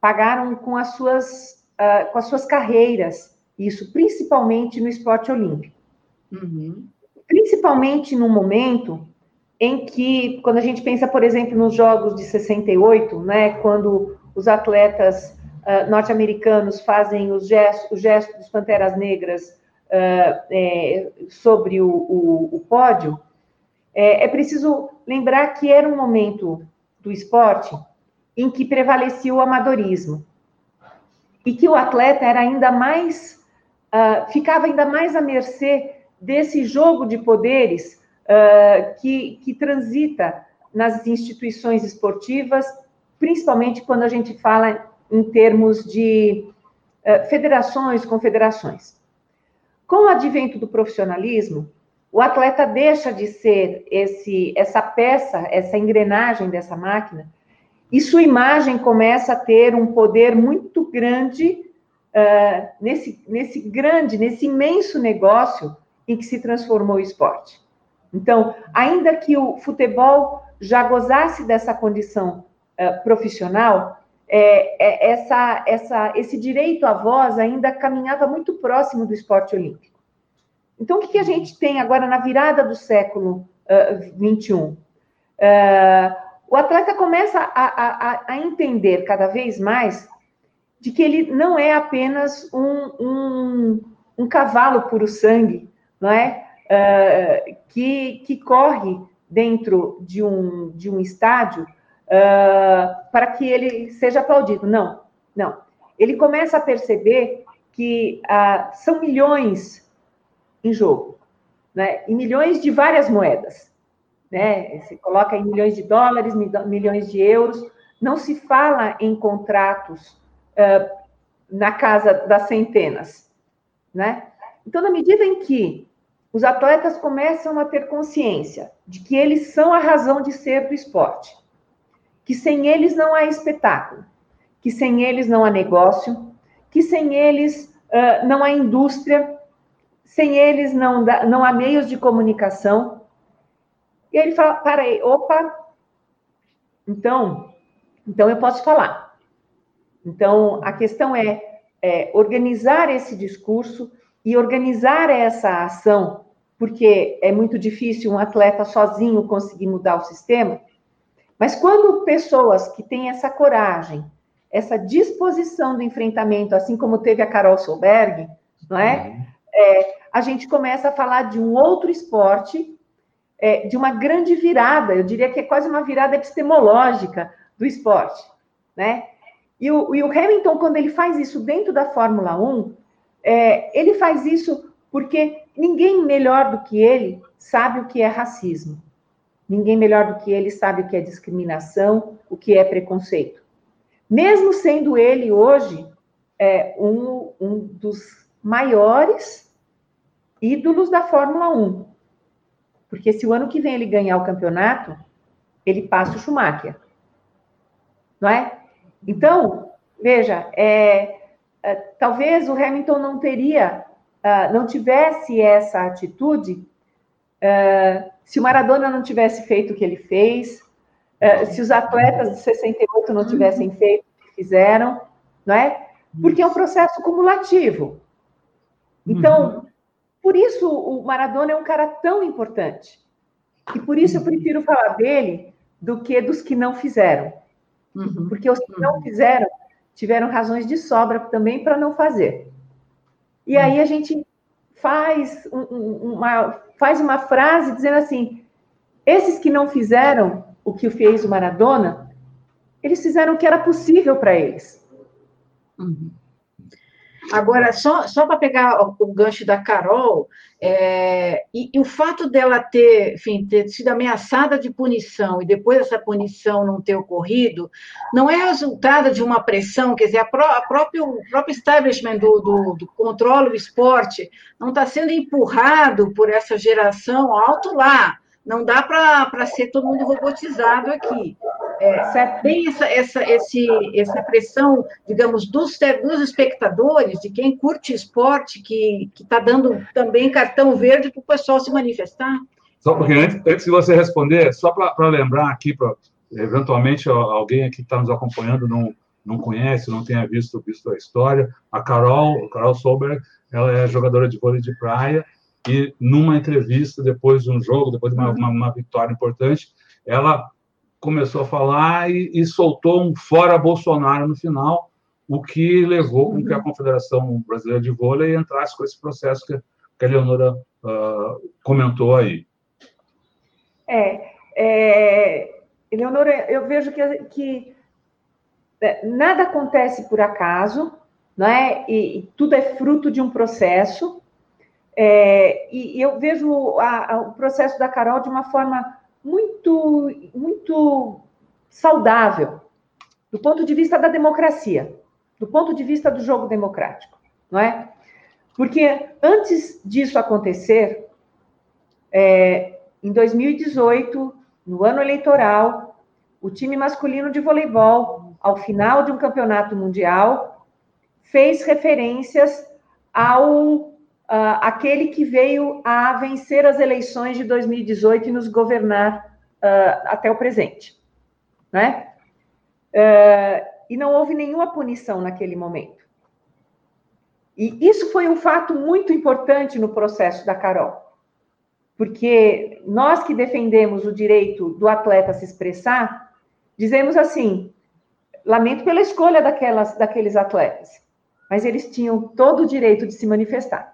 Pagaram com as suas uh, com as suas carreiras, isso principalmente no esporte olímpico. Uhum. principalmente no momento em que, quando a gente pensa, por exemplo, nos Jogos de 68, né, quando os atletas uh, norte-americanos fazem os gestos, o gesto dos Panteras Negras uh, é, sobre o, o, o pódio, é, é preciso lembrar que era um momento do esporte em que prevalecia o amadorismo e que o atleta era ainda mais uh, ficava ainda mais à mercê desse jogo de poderes uh, que, que transita nas instituições esportivas, principalmente quando a gente fala em termos de uh, federações, confederações. Com o advento do profissionalismo, o atleta deixa de ser esse, essa peça, essa engrenagem dessa máquina, e sua imagem começa a ter um poder muito grande uh, nesse, nesse grande, nesse imenso negócio em que se transformou o esporte. Então, ainda que o futebol já gozasse dessa condição uh, profissional, é, é, essa, essa, esse direito à voz ainda caminhava muito próximo do esporte olímpico. Então, o que, que a gente tem agora na virada do século uh, 21? Uh, o atleta começa a, a, a, entender cada vez mais de que ele não é apenas um, um, um cavalo puro sangue, não é? Uh, que, que corre dentro de um, de um estádio uh, para que ele seja aplaudido. Não, não. Ele começa a perceber que uh, são milhões em jogo, né? E milhões de várias moedas, né? Se coloca em milhões de dólares, milhões de euros. Não se fala em contratos uh, na casa das centenas, né? Então, na medida em que os atletas começam a ter consciência de que eles são a razão de ser do esporte, que sem eles não há espetáculo, que sem eles não há negócio, que sem eles uh, não há indústria, sem eles não, dá, não há meios de comunicação. E ele fala: para aí, opa, então, então eu posso falar. Então, a questão é, é organizar esse discurso e organizar essa ação, porque é muito difícil um atleta sozinho conseguir mudar o sistema. Mas quando pessoas que têm essa coragem, essa disposição do enfrentamento, assim como teve a Carol Solberg, não é? Uhum. é a gente começa a falar de um outro esporte, é, de uma grande virada, eu diria que é quase uma virada epistemológica do esporte, né? E o, e o Hamilton, quando ele faz isso dentro da Fórmula 1, é, ele faz isso porque ninguém melhor do que ele sabe o que é racismo. Ninguém melhor do que ele sabe o que é discriminação, o que é preconceito. Mesmo sendo ele hoje é, um, um dos maiores ídolos da Fórmula 1. Porque se o ano que vem ele ganhar o campeonato, ele passa o Schumacher. Não é? Então, veja, é, talvez o Hamilton não teria, uh, não tivesse essa atitude uh, se o Maradona não tivesse feito o que ele fez, se os atletas de 68 não tivessem feito o que fizeram, não é? Porque é um processo cumulativo. Então, uhum. por isso o Maradona é um cara tão importante. E por isso eu prefiro falar dele do que dos que não fizeram. Uhum. Porque os que não uhum. fizeram tiveram razões de sobra também para não fazer. E aí a gente faz uma, faz uma frase dizendo assim: esses que não fizeram o que fez o Maradona, eles fizeram o que era possível para eles. Uhum. Agora, só, só para pegar o, o, gancho da Carol, é, e, e, o fato dela ter, enfim, ter sido ameaçada de punição e depois essa punição não ter ocorrido, não é resultado de uma pressão, quer dizer, a, pró, a próprio, o próprio establishment do, do, do controle do esporte não está sendo empurrado por essa geração alto lá, não dá para ser todo mundo robotizado aqui. É, tem essa, essa, esse, essa pressão, digamos, dos, dos espectadores, de quem curte esporte, que está dando também cartão verde para o pessoal se manifestar? Só porque antes, antes de você responder, só para lembrar aqui, para eventualmente alguém aqui que está nos acompanhando não, não conhece, não tenha visto, visto a história, a Carol, a Carol Solberg, ela é jogadora de vôlei de praia, e numa entrevista, depois de um jogo, depois de uma, uma, uma vitória importante, ela começou a falar e, e, soltou um fora Bolsonaro no final, o que levou com que a Confederação Brasileira de Vôlei entrasse com esse processo que, que a Leonora uh, comentou aí. É, é, Leonora, eu vejo que, que é, nada acontece por acaso, não é? E, e tudo é fruto de um processo. É, e, e, eu vejo a, a, o processo da Carol de uma forma muito, muito saudável, do ponto de vista da democracia, do ponto de vista do jogo democrático, não é? Porque antes disso acontecer, é, em 2018, no ano eleitoral, o time masculino de voleibol, ao final de um campeonato mundial, fez referências ao uh, aquele que veio a vencer as eleições de 2018 e nos governar uh, até o presente, né? Uh, e não houve nenhuma punição naquele momento. E isso foi um fato muito importante no processo da Carol, porque nós que defendemos o direito do atleta se expressar, dizemos assim: lamento pela escolha daquelas, daqueles atletas, mas eles tinham todo o direito de se manifestar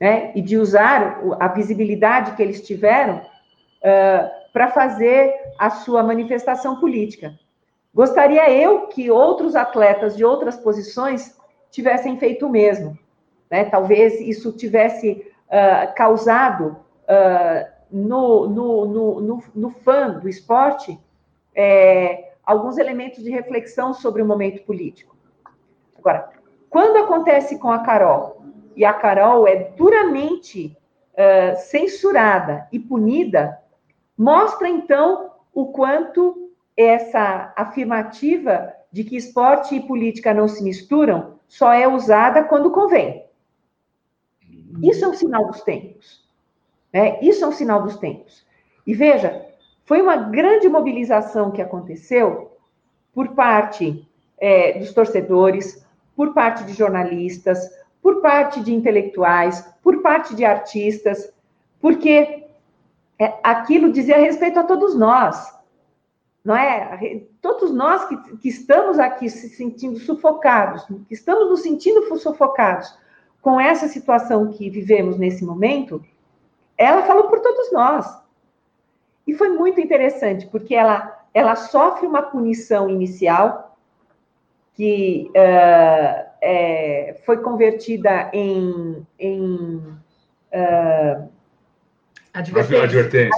né, e de usar a visibilidade que eles tiveram uh, para fazer a sua manifestação política. Gostaria eu que outros atletas de outras posições tivessem feito o mesmo. Né? Talvez isso tivesse uh, causado uh, no, no, no, no, no fã do esporte é, alguns elementos de reflexão sobre o momento político. Agora, quando acontece com a Carol, e a Carol é duramente uh, censurada e punida, mostra então o quanto essa afirmativa de que esporte e política não se misturam só é usada quando convém. Isso é um sinal dos tempos. Né? Isso é um sinal dos tempos. E veja, foi uma grande mobilização que aconteceu por parte é, dos torcedores, por parte de jornalistas, por parte de intelectuais, por parte de artistas, porque é, aquilo dizia respeito a todos nós, não é? Todos nós que, que estamos aqui se sentindo sufocados, que estamos nos sentindo sufocados com essa situação que vivemos nesse momento, ela falou por todos nós. E foi muito interessante, porque ela, ela sofre uma punição inicial, que uh, é, foi convertida em, em uh, advertência.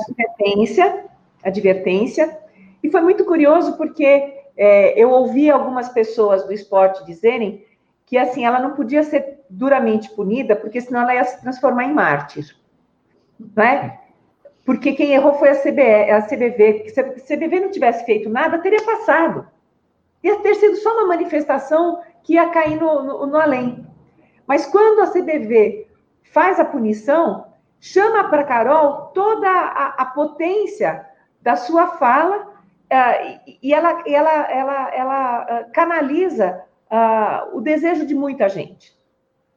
advertência. advertência, e foi muito curioso porque é, eu ouvi algumas pessoas do esporte dizerem que assim ela não podia ser duramente punida, porque senão ela ia se transformar em mártir, né? Porque quem errou foi a, CBE, a CBV. Se a CBV não tivesse feito nada, teria passado. Ia ter sido só uma manifestação que ia cair no, no, no além. Mas quando a CBV faz a punição, chama para Carol toda a, a, potência da sua fala uh, e ela, ela, ela, ela uh, canaliza uh, o desejo de muita gente,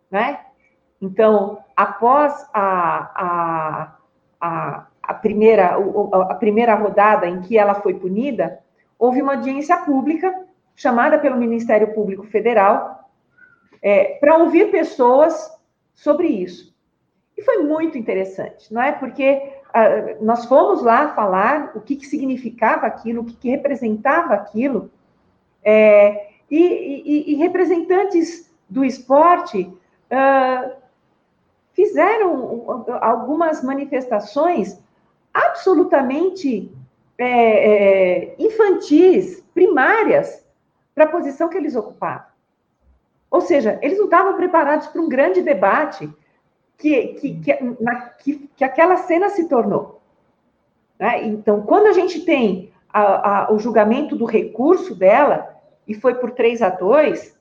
né? Então, após a, a, a, a, primeira, a primeira rodada em que ela foi punida, houve uma audiência pública chamada pelo Ministério Público Federal é, para ouvir pessoas sobre isso. E foi muito interessante, não é? Porque ah, nós fomos lá falar o que, que significava aquilo, o que, que representava aquilo, é, e, e, e, representantes do esporte ah, fizeram algumas manifestações absolutamente é, é, infantis, primárias, para a posição que eles ocupavam. Ou seja, eles não estavam preparados para um grande debate que, que, que, na, que, que aquela cena se tornou. Né? Então, quando a gente tem a, a, o julgamento do recurso dela, e foi por 3 a 2,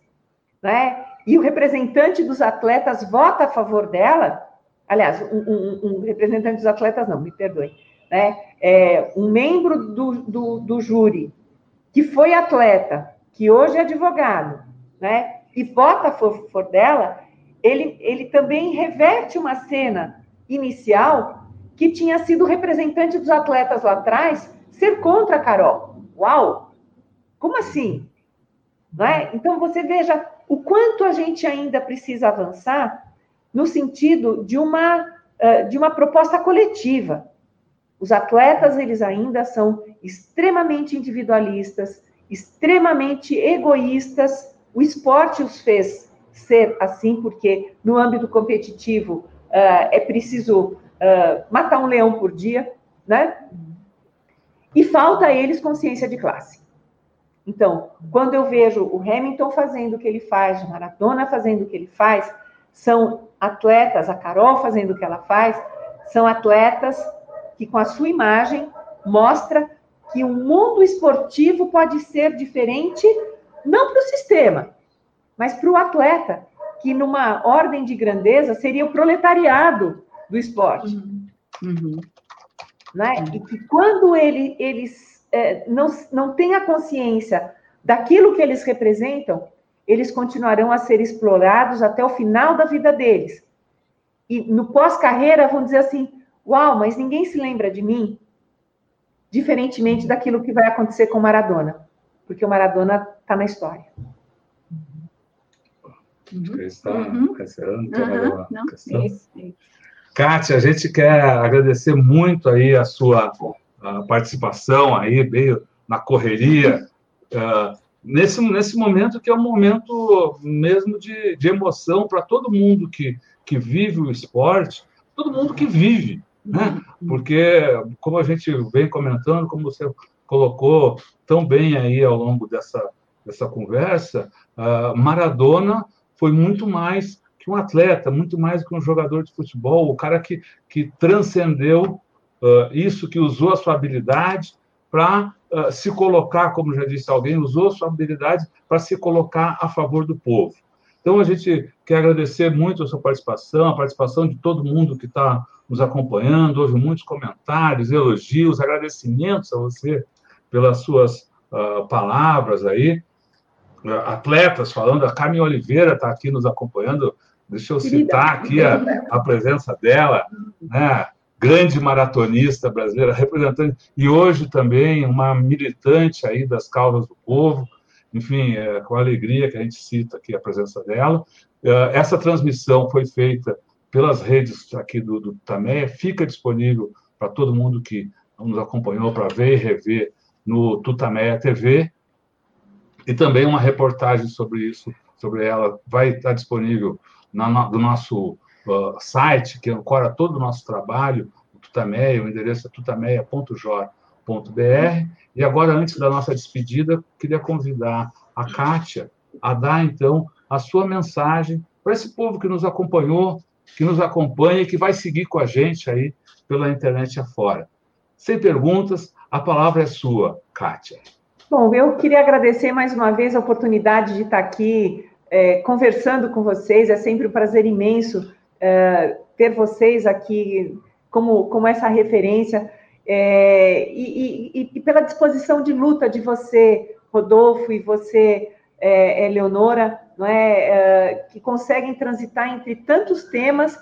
né? e o representante dos atletas vota a favor dela, aliás, um, um, um representante dos atletas, não, me perdoe, né? É, um membro do, do, do júri que foi atleta que hoje é advogado, né, e vota a favor dela, ele, ele também reverte uma cena inicial que tinha sido representante dos atletas lá atrás ser contra a Carol. Uau! Como assim? Não é? Então você veja o quanto a gente ainda precisa avançar no sentido de uma, de uma proposta coletiva. Os atletas, eles ainda são extremamente individualistas, extremamente egoístas. O esporte os fez ser assim, porque no âmbito competitivo uh, é preciso uh, matar um leão por dia, né? E falta a eles consciência de classe. Então, quando eu vejo o Hamilton fazendo o que ele faz, o Maradona fazendo o que ele faz, são atletas, a Carol fazendo o que ela faz, são atletas que com a sua imagem mostra que o mundo esportivo pode ser diferente, não para o sistema, mas para o atleta, que numa ordem de grandeza seria o proletariado do esporte. Uhum. Uhum. Né? E que quando ele, eles é, não, não têm a consciência daquilo que eles representam, eles continuarão a ser explorados até o final da vida deles. E no pós-carreira vão dizer assim: Uau, mas ninguém se lembra de mim? Diferentemente daquilo que vai acontecer com Maradona, porque o Maradona está na história. Uhum. Está uhum. uhum. Não, questão. Isso, isso. Kátia, a gente quer agradecer muito aí a sua a participação aí, veio na correria, uh, nesse, nesse momento que é um momento mesmo de, de emoção para todo mundo que, que vive o esporte, todo mundo que vive, né? Porque, como a gente vem comentando, como você colocou tão bem aí ao longo dessa, dessa conversa, uh, Maradona foi muito mais que um atleta, muito mais que um jogador de futebol, o cara que, que transcendeu uh, isso, que usou a sua habilidade para uh, se colocar, como já disse alguém, usou a sua habilidade para se colocar a favor do povo. Então, a gente quer agradecer muito a sua participação, a participação de todo mundo que está nos acompanhando. Houve muitos comentários, elogios, agradecimentos a você pelas suas uh, palavras aí. Uh, atletas falando, a Carmen Oliveira está aqui nos acompanhando. Deixa eu citar aqui a, a presença dela, né? grande maratonista brasileira, representante, e hoje também uma militante aí das causas do povo enfim, é com alegria que a gente cita aqui a presença dela. É, essa transmissão foi feita pelas redes aqui do, do Tameia, fica disponível para todo mundo que nos acompanhou para ver e rever no Tutameia TV. E também uma reportagem sobre isso, sobre ela, vai estar disponível na, do nosso uh, site, que ancora todo o nosso trabalho, o Tutameia, o endereço é tutameia.jor.br. E agora, antes da nossa despedida, queria convidar a Kátia a dar, então, a sua mensagem para esse povo que nos acompanhou, que nos acompanha e que vai seguir com a gente aí pela internet afora. Sem perguntas, a palavra é sua, Kátia. Bom, eu queria agradecer mais uma vez a oportunidade de estar aqui é, conversando com vocês. É sempre um prazer imenso é, ter vocês aqui como, como essa referência. É, e, e, e, pela disposição de luta de você, Rodolfo, e você, é, Eleonora, não é, é, que conseguem transitar entre tantos temas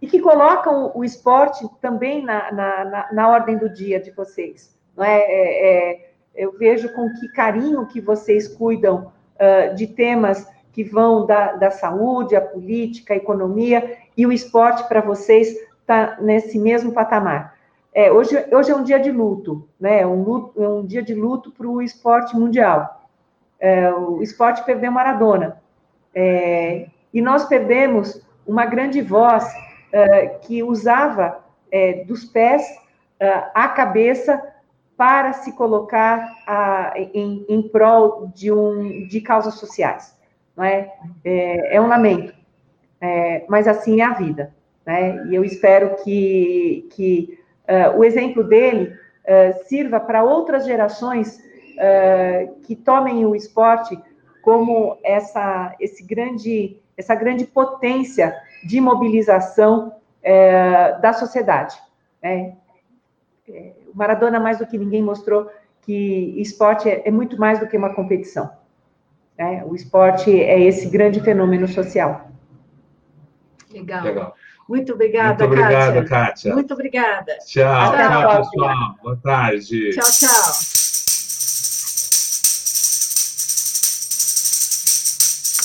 e que colocam o esporte também na, na, na, na ordem do dia de vocês. Não é? é, é eu vejo com que carinho que vocês cuidam uh, de temas que vão da, da saúde, a política, a economia, e o esporte para vocês está nesse mesmo patamar. É, hoje, hoje é um dia de luto, né? Um, luto, é um dia de luto para o esporte mundial. É, o esporte perdeu Maradona. É, e nós perdemos uma grande voz é, que usava é, dos pés é, a cabeça para se colocar a, em, em prol de, um, de causas sociais. Não é? É, é um lamento, mas assim é a vida. Né? E eu espero que, que uh, o exemplo dele uh, sirva para outras gerações uh, que tomem o esporte como essa, esse grande, essa grande potência de mobilização da sociedade. Né? É, o Maradona, mais do que ninguém, mostrou que esporte é, é muito mais do que uma competição. Né? O esporte é esse grande fenômeno social. Legal. Legal. Muito obrigada, Muito obrigada, Kátia. Kátia. Muito obrigada. Tchau, tchau, próxima. pessoal. Boa tarde. Tchau, tchau.